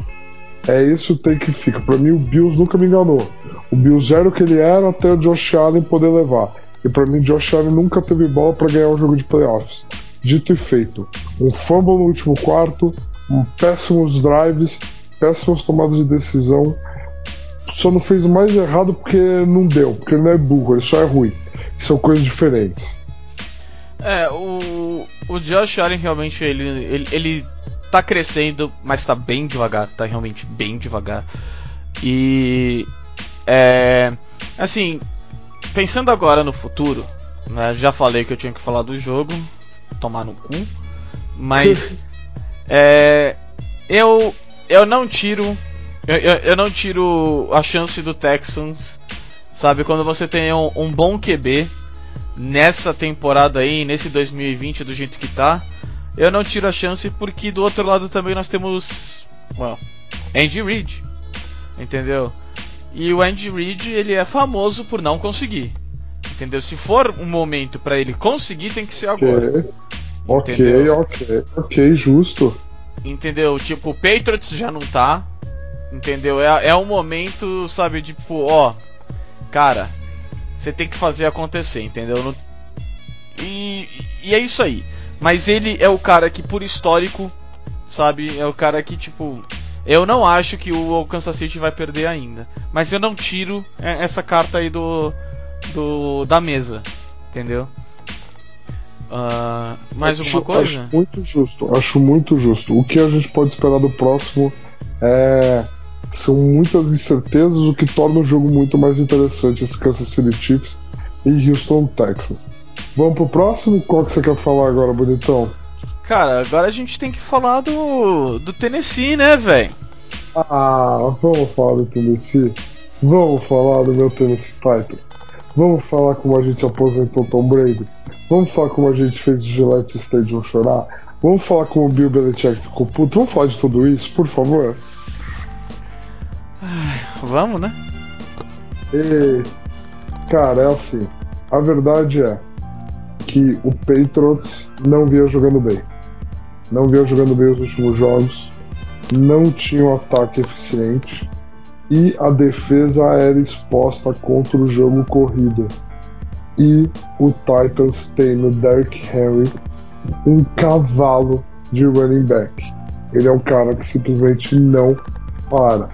É isso tem que fica. Para mim, o Bills nunca me enganou. O Bills era o que ele era até o Josh Allen poder levar. E para mim, Josh Allen nunca teve bola para ganhar um jogo de playoffs. Dito e feito, um fumble no último quarto, um péssimos drives, péssimas tomadas de decisão. Só não fez mais errado porque não deu, porque ele não é burro, ele só é ruim. São coisas diferentes. É, o, o Josh Allen realmente ele, ele, ele tá crescendo, mas tá bem devagar, tá realmente bem devagar. E é assim, pensando agora no futuro, né, já falei que eu tinha que falar do jogo, tomar no cu, mas é, eu eu não tiro eu, eu, eu não tiro a chance do Texans, sabe, quando você tem um, um bom QB nessa temporada aí, nesse 2020 do jeito que tá, eu não tiro a chance porque do outro lado também nós temos, well, Andy Reid, entendeu? E o Andy Reid ele é famoso por não conseguir, entendeu? Se for um momento para ele conseguir, tem que ser agora. Ok, Entendeu? ok, ok, justo. Entendeu? Tipo, o Patriots já não tá. Entendeu? É, é um momento, sabe, tipo, ó. Cara, você tem que fazer acontecer, entendeu? Não- E, e é isso aí. Mas ele é o cara que, por histórico, sabe? É o cara que, tipo. Eu não acho que o Kansas City vai perder ainda. Mas eu não tiro é, essa carta aí do. do da mesa. Entendeu? Ah, mais Acho- alguma coisa? Acho muito justo, acho muito justo. O que a gente pode esperar do próximo é. São muitas incertezas, o que torna o jogo muito mais interessante. Esse Kansas City Chiefs e Houston Texas. Vamos pro próximo? Qual que você quer falar agora, bonitão? Cara, agora a gente tem que falar do, do Tennessee, né, velho? Ah, vamos falar do Tennessee? Vamos falar do meu Tennessee Titans? Vamos falar como a gente aposentou Tom Brady? Vamos falar como a gente fez o Gillette Stadium chorar? Vamos falar como o Bill Belichick ficou puto? Vamos falar de tudo isso, por favor? Vamos, né? E, cara, é assim. A verdade é que o Patriots não vinha jogando bem. Não vinha jogando bem os últimos jogos. Não tinha um ataque eficiente. E a defesa era exposta contra o jogo corrido. E o Titans tem no Derrick Henry um cavalo de running back. Ele é um cara que simplesmente não para,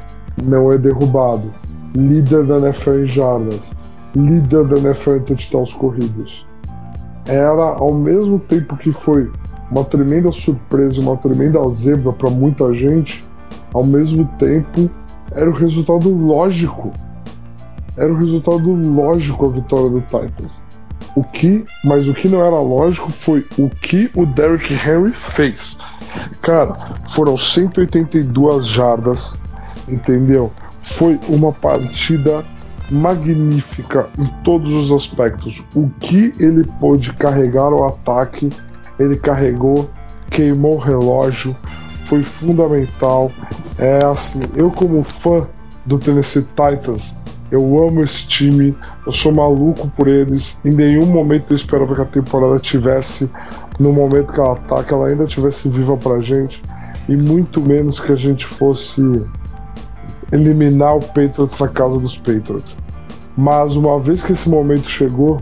não é derrubado. Líder da NFL em jardas, líder da NFL em touchdowns corridos. Era, ao mesmo tempo que foi uma tremenda surpresa, uma tremenda zebra para muita gente, ao mesmo tempo era o resultado lógico. Era o resultado lógico a vitória do Titans. O que, mas o que não era lógico foi o que o Derrick Henry fez. Cara, foram 182 jardas, entendeu? Foi uma partida magnífica em todos os aspectos. O que ele pôde carregar o ataque, ele carregou, queimou o relógio, foi fundamental. É assim, eu como fã do Tennessee Titans, Eu amo esse time, eu sou maluco por eles. Em nenhum momento eu esperava que a temporada tivesse no momento que ela tá, que ela ainda tivesse viva pra gente. E muito menos que a gente fosse eliminar o Patriots na casa dos Patriots. Mas uma vez que esse momento chegou,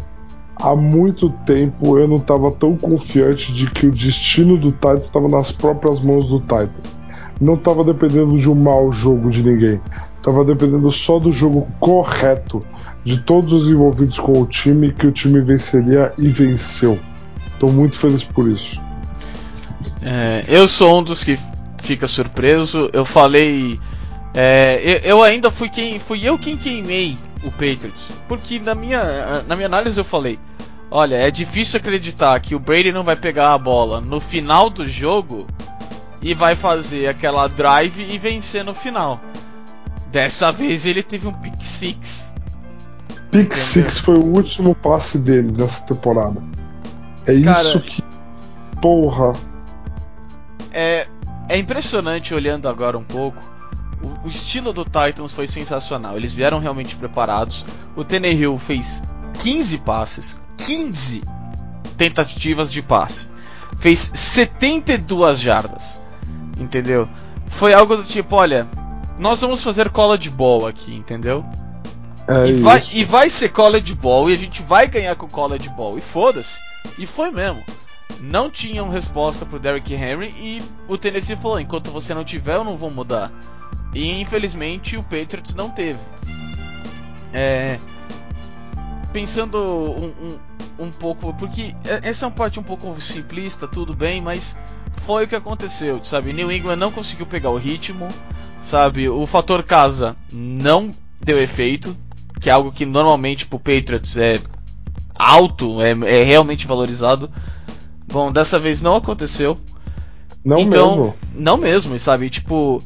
há muito tempo eu não estava tão confiante de que o destino do Titans estava nas próprias mãos do Titans. Não estava dependendo de um mau jogo de ninguém. Estava dependendo só do jogo correto de todos os envolvidos com o time que o time venceria e venceu. Estou muito feliz por isso. É, eu sou um dos que fica surpreso. Eu falei. É, eu, eu ainda fui quem. Fui eu quem queimei o Patriots. Porque na minha, na minha análise eu falei. Olha, é difícil acreditar que o Brady não vai pegar a bola no final do jogo e vai fazer aquela drive e vencer no final. Dessa vez ele teve um pick six. Pick Entendeu? Six foi o último passe dele nessa temporada. É Cara- isso que. Porra. É, é impressionante olhando agora um pouco. O, o estilo do Titans foi sensacional. Eles vieram realmente preparados. O Tannehill fez 15 passes, 15 tentativas de passe. Fez 72 jardas. Entendeu? Foi algo do tipo, olha, nós vamos fazer college ball aqui, entendeu? É e, vai, e vai ser college ball e a gente vai ganhar com college ball. E foda-se. E foi mesmo. Não tinham resposta pro Derrick Henry e o Tennessee falou: enquanto você não tiver, eu não vou mudar. E infelizmente o Patriots não teve. É, pensando um, um, um pouco, porque essa é uma parte um pouco simplista, tudo bem, mas foi o que aconteceu, sabe? New England não conseguiu pegar o ritmo, sabe? O fator casa não deu efeito, que é algo que normalmente pro Patriots é alto, é, é realmente valorizado. Bom, dessa vez não aconteceu. Não então, mesmo. não mesmo, sabe? Tipo,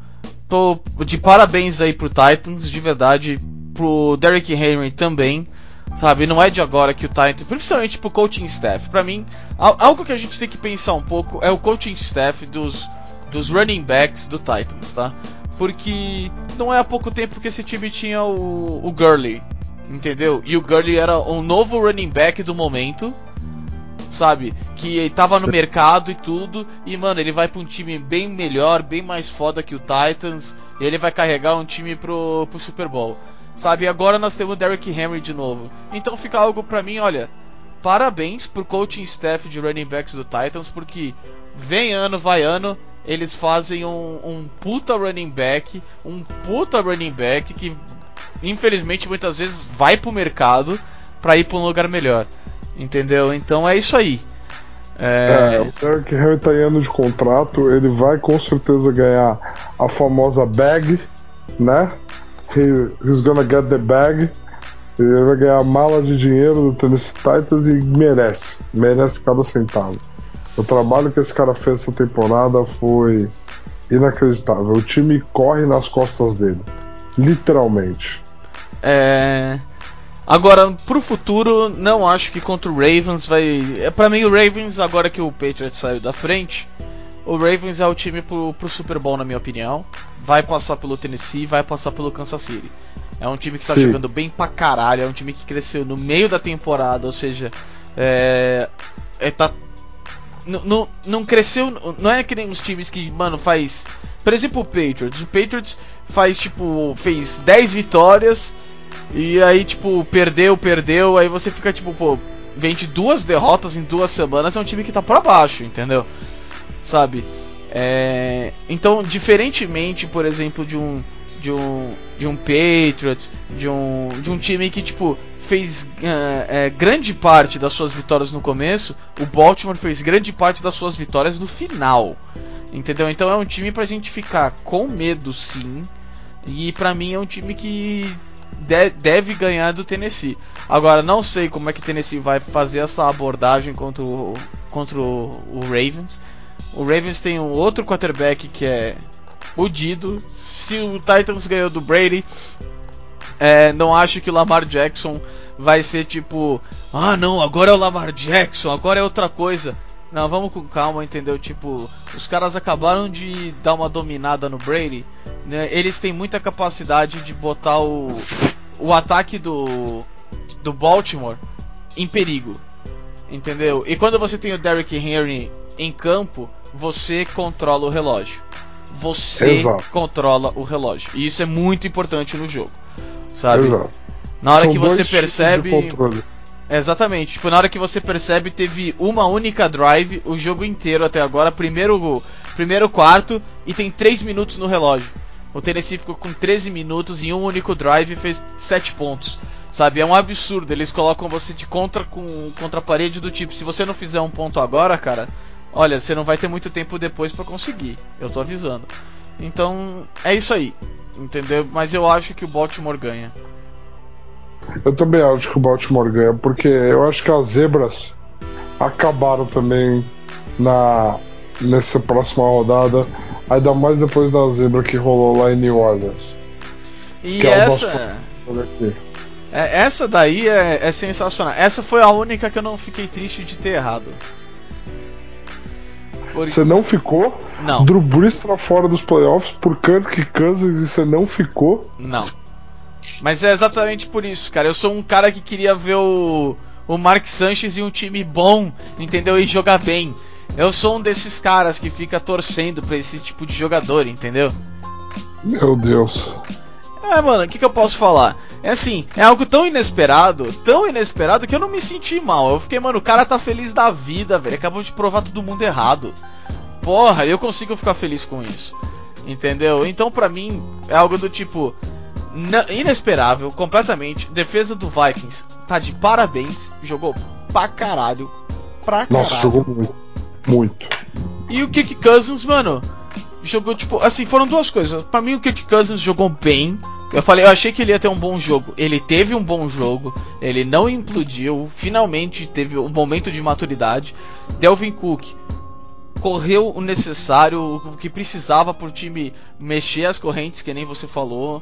tô de parabéns aí pro Titans, de verdade, pro Derrick Henry também. Sabe, não é de agora que o Titans, principalmente pro coaching staff. Pra mim, al- algo que a gente tem que pensar um pouco é o coaching staff dos, dos running backs do Titans, tá? Porque não é há pouco tempo que esse time tinha o, o Gurley, entendeu? E o Gurley era o novo running back do momento, sabe? Que tava no mercado e tudo, e mano, ele vai pra um time bem melhor, bem mais foda que o Titans, e ele vai carregar um time pro, pro Super Bowl, sabe? E agora nós temos o Derrick Henry de novo. Então fica algo pra mim, olha, parabéns pro coaching staff de running backs do Titans, porque vem ano, vai ano, eles fazem um, um puta running back, um puta running back que infelizmente muitas vezes vai pro mercado pra ir pra um lugar melhor. Entendeu? Então é isso aí. É, É, o Derrick Henry tá em ano de contrato, ele vai com certeza ganhar a famosa bag, né? He, he's gonna get the bag. Ele vai ganhar a mala de dinheiro do Tennessee Titans e merece. Merece cada centavo. O trabalho que esse cara fez essa temporada foi inacreditável. O time corre nas costas dele. Literalmente. é, Agora, pro futuro, não acho que contra o Ravens vai. É, pra mim, o Ravens, agora que o Patriots saiu da frente, o Ravens é o time pro, pro Super Bowl, na minha opinião. Vai passar pelo Tennessee, vai passar pelo Kansas City. É um time que tá Sim. jogando bem pra caralho, é um time que cresceu no meio da temporada, ou seja, é. é tá N- não- não cresceu. Não é que nem os times que, mano, faz. Por exemplo, o Patriots. O Patriots faz, tipo, fez 10 vitórias. E aí, tipo, perdeu, perdeu. Aí você fica, tipo, pô, vem de duas derrotas em duas semanas. É um time que tá pra baixo, entendeu? Sabe? É, então, diferentemente, por exemplo, de um. De um, de um Patriots, de um, de um time que, tipo, fez ah, é, grande parte das suas vitórias no começo, o Baltimore fez grande parte das suas vitórias no final. Entendeu? Então é um time pra gente ficar com medo, sim. E pra mim é um time que deve ganhar do Tennessee. Agora, não sei como é que o Tennessee vai fazer essa abordagem contra o, contra o, o Ravens. O Ravens tem um outro quarterback que é o Dido. Se o Titans ganhou do Brady, é, não acho que o Lamar Jackson vai ser tipo, ah não, agora é o Lamar Jackson, agora é outra coisa. Não, vamos com calma, entendeu? Tipo, os caras acabaram de dar uma dominada no Brady. né? Eles têm muita capacidade de botar o, o ataque do, do Baltimore em perigo. Entendeu? E quando você tem o Derrick Henry em campo, você controla o relógio. Você Exato. controla o relógio. E isso é muito importante no jogo. Sabe? Exato. Na hora São que você percebe. Exatamente. Tipo, na hora que você percebe, teve uma única drive o jogo inteiro até agora, primeiro, primeiro quarto, e tem 3 minutos no relógio. O Tennessee ficou com 13 minutos em um único drive e fez 7 pontos. Sabe, é um absurdo. Eles colocam você de contra com contra a parede do tipo, se você não fizer um ponto agora, cara, olha, você não vai ter muito tempo depois pra conseguir. Eu tô avisando. Então, é isso aí. Entendeu? Mas eu acho que o Baltimore ganha. Eu também acho que o Baltimore ganha, porque eu acho que as zebras acabaram também na nessa próxima rodada, ainda mais depois da zebra que rolou lá em New Orleans. E é essa. É, essa daí é, é sensacional. Essa foi a única que eu não fiquei triste de ter errado. Você não ficou? Não, Drew Brees tá fora dos playoffs por Kirk Cousins e você não ficou? não. Mas é exatamente por isso, cara. Eu sou um cara que queria ver o, o Mark Sanchez em um time bom, entendeu? E jogar bem. Eu sou um desses caras que fica torcendo pra esse tipo de jogador, entendeu? Meu Deus. É, mano, o que, que eu posso falar? É assim, é algo tão inesperado, tão inesperado que eu não me senti mal. Eu fiquei, mano, o cara tá feliz da vida, velho. Acabou de provar todo mundo errado. Porra, eu consigo ficar feliz com isso. Entendeu? Então, pra mim, é algo do tipo. Inesperável, completamente. Defesa do Vikings tá de parabéns. Jogou pra caralho. Pra caralho. Nossa, jogou muito. Muito. E o Kirk Cousins, mano, jogou tipo. Assim, foram duas coisas. Pra mim, o Kirk Cousins jogou bem. Eu falei, eu achei que ele ia ter um bom jogo. Ele teve um bom jogo. Ele não implodiu. Finalmente teve um momento de maturidade. Delvin Cook correu o necessário, o que precisava pro time mexer as correntes, que nem você falou.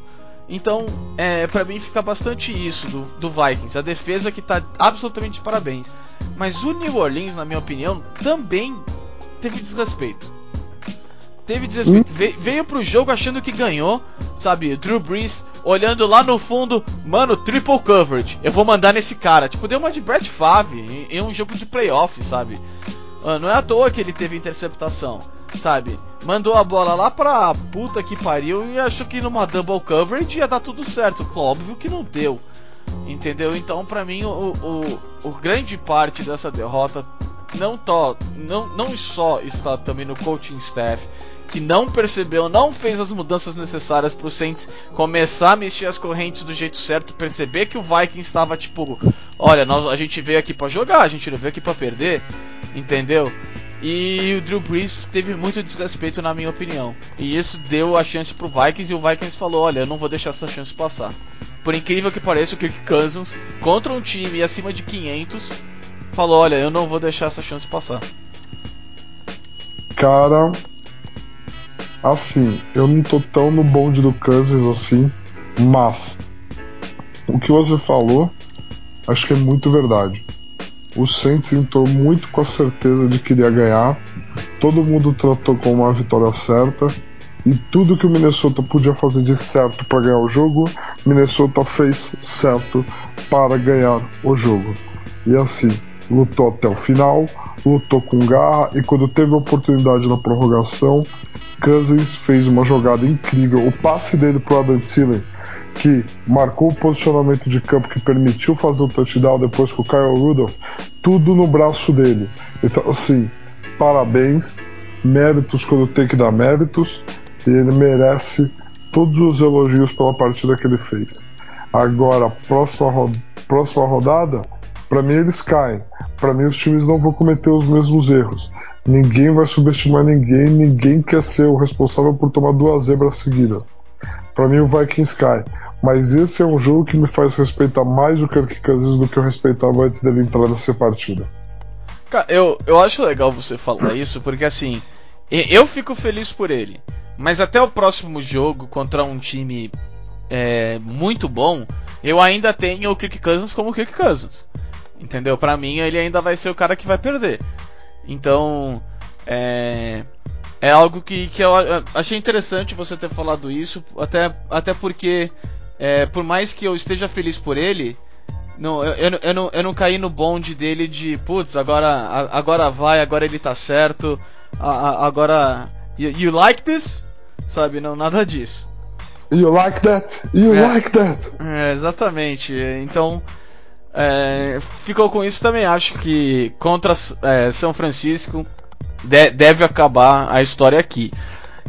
Então, é, para mim fica bastante isso do, do Vikings. A defesa que tá absolutamente de parabéns. Mas o New Orleans, na minha opinião, também teve desrespeito. Teve desrespeito. Ve- veio pro jogo achando que ganhou, sabe? Drew Brees olhando lá no fundo, mano, triple coverage. Eu vou mandar nesse cara. Tipo, deu uma de Brett Favre em, em um jogo de playoff, sabe? Ah, não é à toa que ele teve interceptação, sabe? Mandou a bola lá pra puta que pariu e achou que numa double coverage ia dar tudo certo. Óbvio que não deu. Entendeu? Então, pra mim, o, o, o grande parte dessa derrota não, tó, não, não só está também no coaching staff, que não percebeu, não fez as mudanças necessárias pro Saints começar a mexer as correntes do jeito certo, perceber que o Vikings estava tipo, olha, nós, a gente veio aqui pra jogar, a gente não veio aqui pra perder, entendeu? E o Drew Brees teve muito desrespeito na minha opinião. E isso deu a chance pro Vikings e o Vikings falou, olha, eu não vou deixar essa chance passar. Por incrível que pareça, o Kirk Cousins, contra um time acima de 500, falou, olha, eu não vou deixar essa chance passar. Cara, assim, eu não tô tão no bonde do Cousins assim, mas o que você falou, acho que é muito verdade. O Saints entrou muito com a certeza de que iria ganhar, todo mundo tratou como uma vitória certa, e tudo que o Minnesota podia fazer de certo para ganhar o jogo, Minnesota fez certo para ganhar o jogo. E assim, lutou até o final, lutou com garra e quando teve a oportunidade na prorrogação, Cousins fez uma jogada incrível. O passe dele pro Adam Thielen, que marcou o posicionamento de campo que permitiu fazer o touchdown depois com o Kyle Rudolph, tudo no braço dele. Então, assim, parabéns, méritos quando tem que dar méritos, e ele merece todos os elogios pela partida que ele fez. Agora, próxima, ro próxima rodada, para mim eles caem. Para mim os times não vão cometer os mesmos erros. Ninguém vai subestimar ninguém, ninguém quer ser o responsável por tomar duas zebras seguidas. Para mim o Vikings cai. Mas esse é um jogo que me faz respeitar mais o Kirk Cousins do que eu respeitava antes dele entrar nessa partida. Cara, eu, eu acho legal você falar isso, porque assim, eu fico feliz por ele. Mas até o próximo jogo contra um time é, muito bom, eu ainda tenho o Kirk Cousins como Kirk Cousins. Entendeu? Pra mim, ele ainda vai ser o cara que vai perder. Então, é, é algo que, que eu achei interessante você ter falado isso, até, até porque é, por mais que eu esteja feliz por ele, não, eu, eu, não- eu não, eu não caí no bonde dele de, putz, agora, agora vai, agora ele tá certo, agora. You, you like this? Sabe, não, nada disso. You like that? You É. like that? É, exatamente. Então, é, ficou com isso também. Acho que contra é, São Francisco de- deve acabar a história aqui.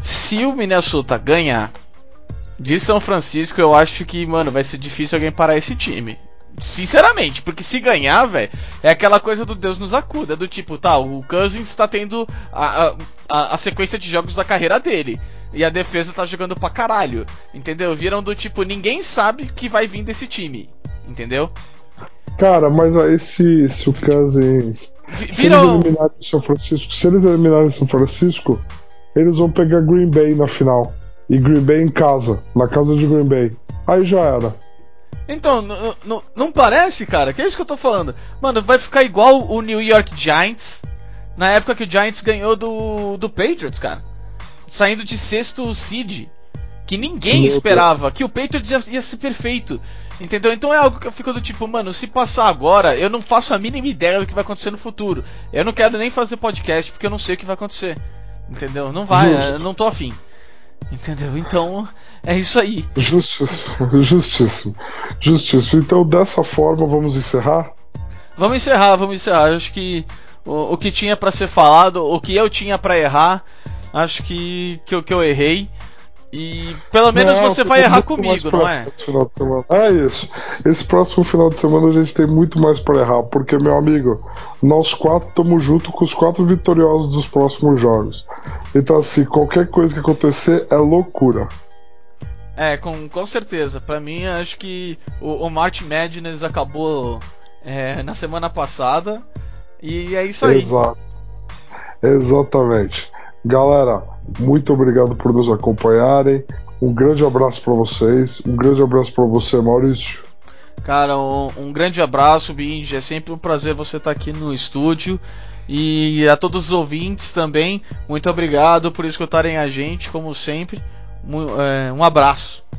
Se o Minnesota ganhar de São Francisco, eu acho que, mano, vai ser difícil alguém parar esse time. Sinceramente, porque se ganhar, velho, é aquela coisa do Deus nos acuda, do tipo, tá, o Cousins tá tendo a, a, a- sequência de jogos da carreira dele. E a defesa tá jogando pra caralho. Entendeu? Viram do tipo, ninguém sabe que vai vir desse time. Entendeu? Cara, mas aí se, se o Cousins. Vi- Se eles Viram. eliminarem o São Francisco, se eles eliminarem São Francisco, eles vão pegar Green Bay na final. E Green Bay em casa, na casa de Green Bay. Aí já era. Então, não parece, cara? Que é isso que eu tô falando. Mano, vai ficar igual o New York Giants na época que o Giants ganhou do, do Patriots, cara. Saindo de sexto seed. Que ninguém Meu esperava. Que o Patriots ia, ia ser perfeito. Entendeu? Então é algo que eu fico do tipo, mano, se passar agora, eu não faço a mínima ideia do que vai acontecer no futuro. Eu não quero nem fazer podcast porque eu não sei o que vai acontecer. Entendeu? Não vai, Justo. eu não tô afim. Entendeu? Então, é isso aí. Justíssimo. Justíssimo. Justíssimo. Então, dessa forma, vamos encerrar? Vamos encerrar, vamos encerrar. Acho que o, o que tinha pra ser falado, o que eu tinha pra errar, acho que, que, que eu errei. E pelo menos Não, você vai errar comigo, não é? final de semana. É isso. Esse próximo final de semana a gente tem muito mais pra errar, porque, meu amigo, nós quatro estamos junto com os quatro vitoriosos dos próximos jogos. Então, assim, qualquer coisa que acontecer é loucura. É, com, com certeza. Pra mim, acho que o, o Martin Madness acabou é, na semana passada. E é isso aí. Exato. Exatamente. Galera, muito obrigado por nos acompanharem. Um grande abraço pra vocês. Um grande abraço pra você, Maurício. Cara, um, um grande abraço, Binge. É sempre um prazer você estar aqui no estúdio. E a todos os ouvintes também, muito obrigado por escutarem a gente, como sempre. Mu- é, Um abraço.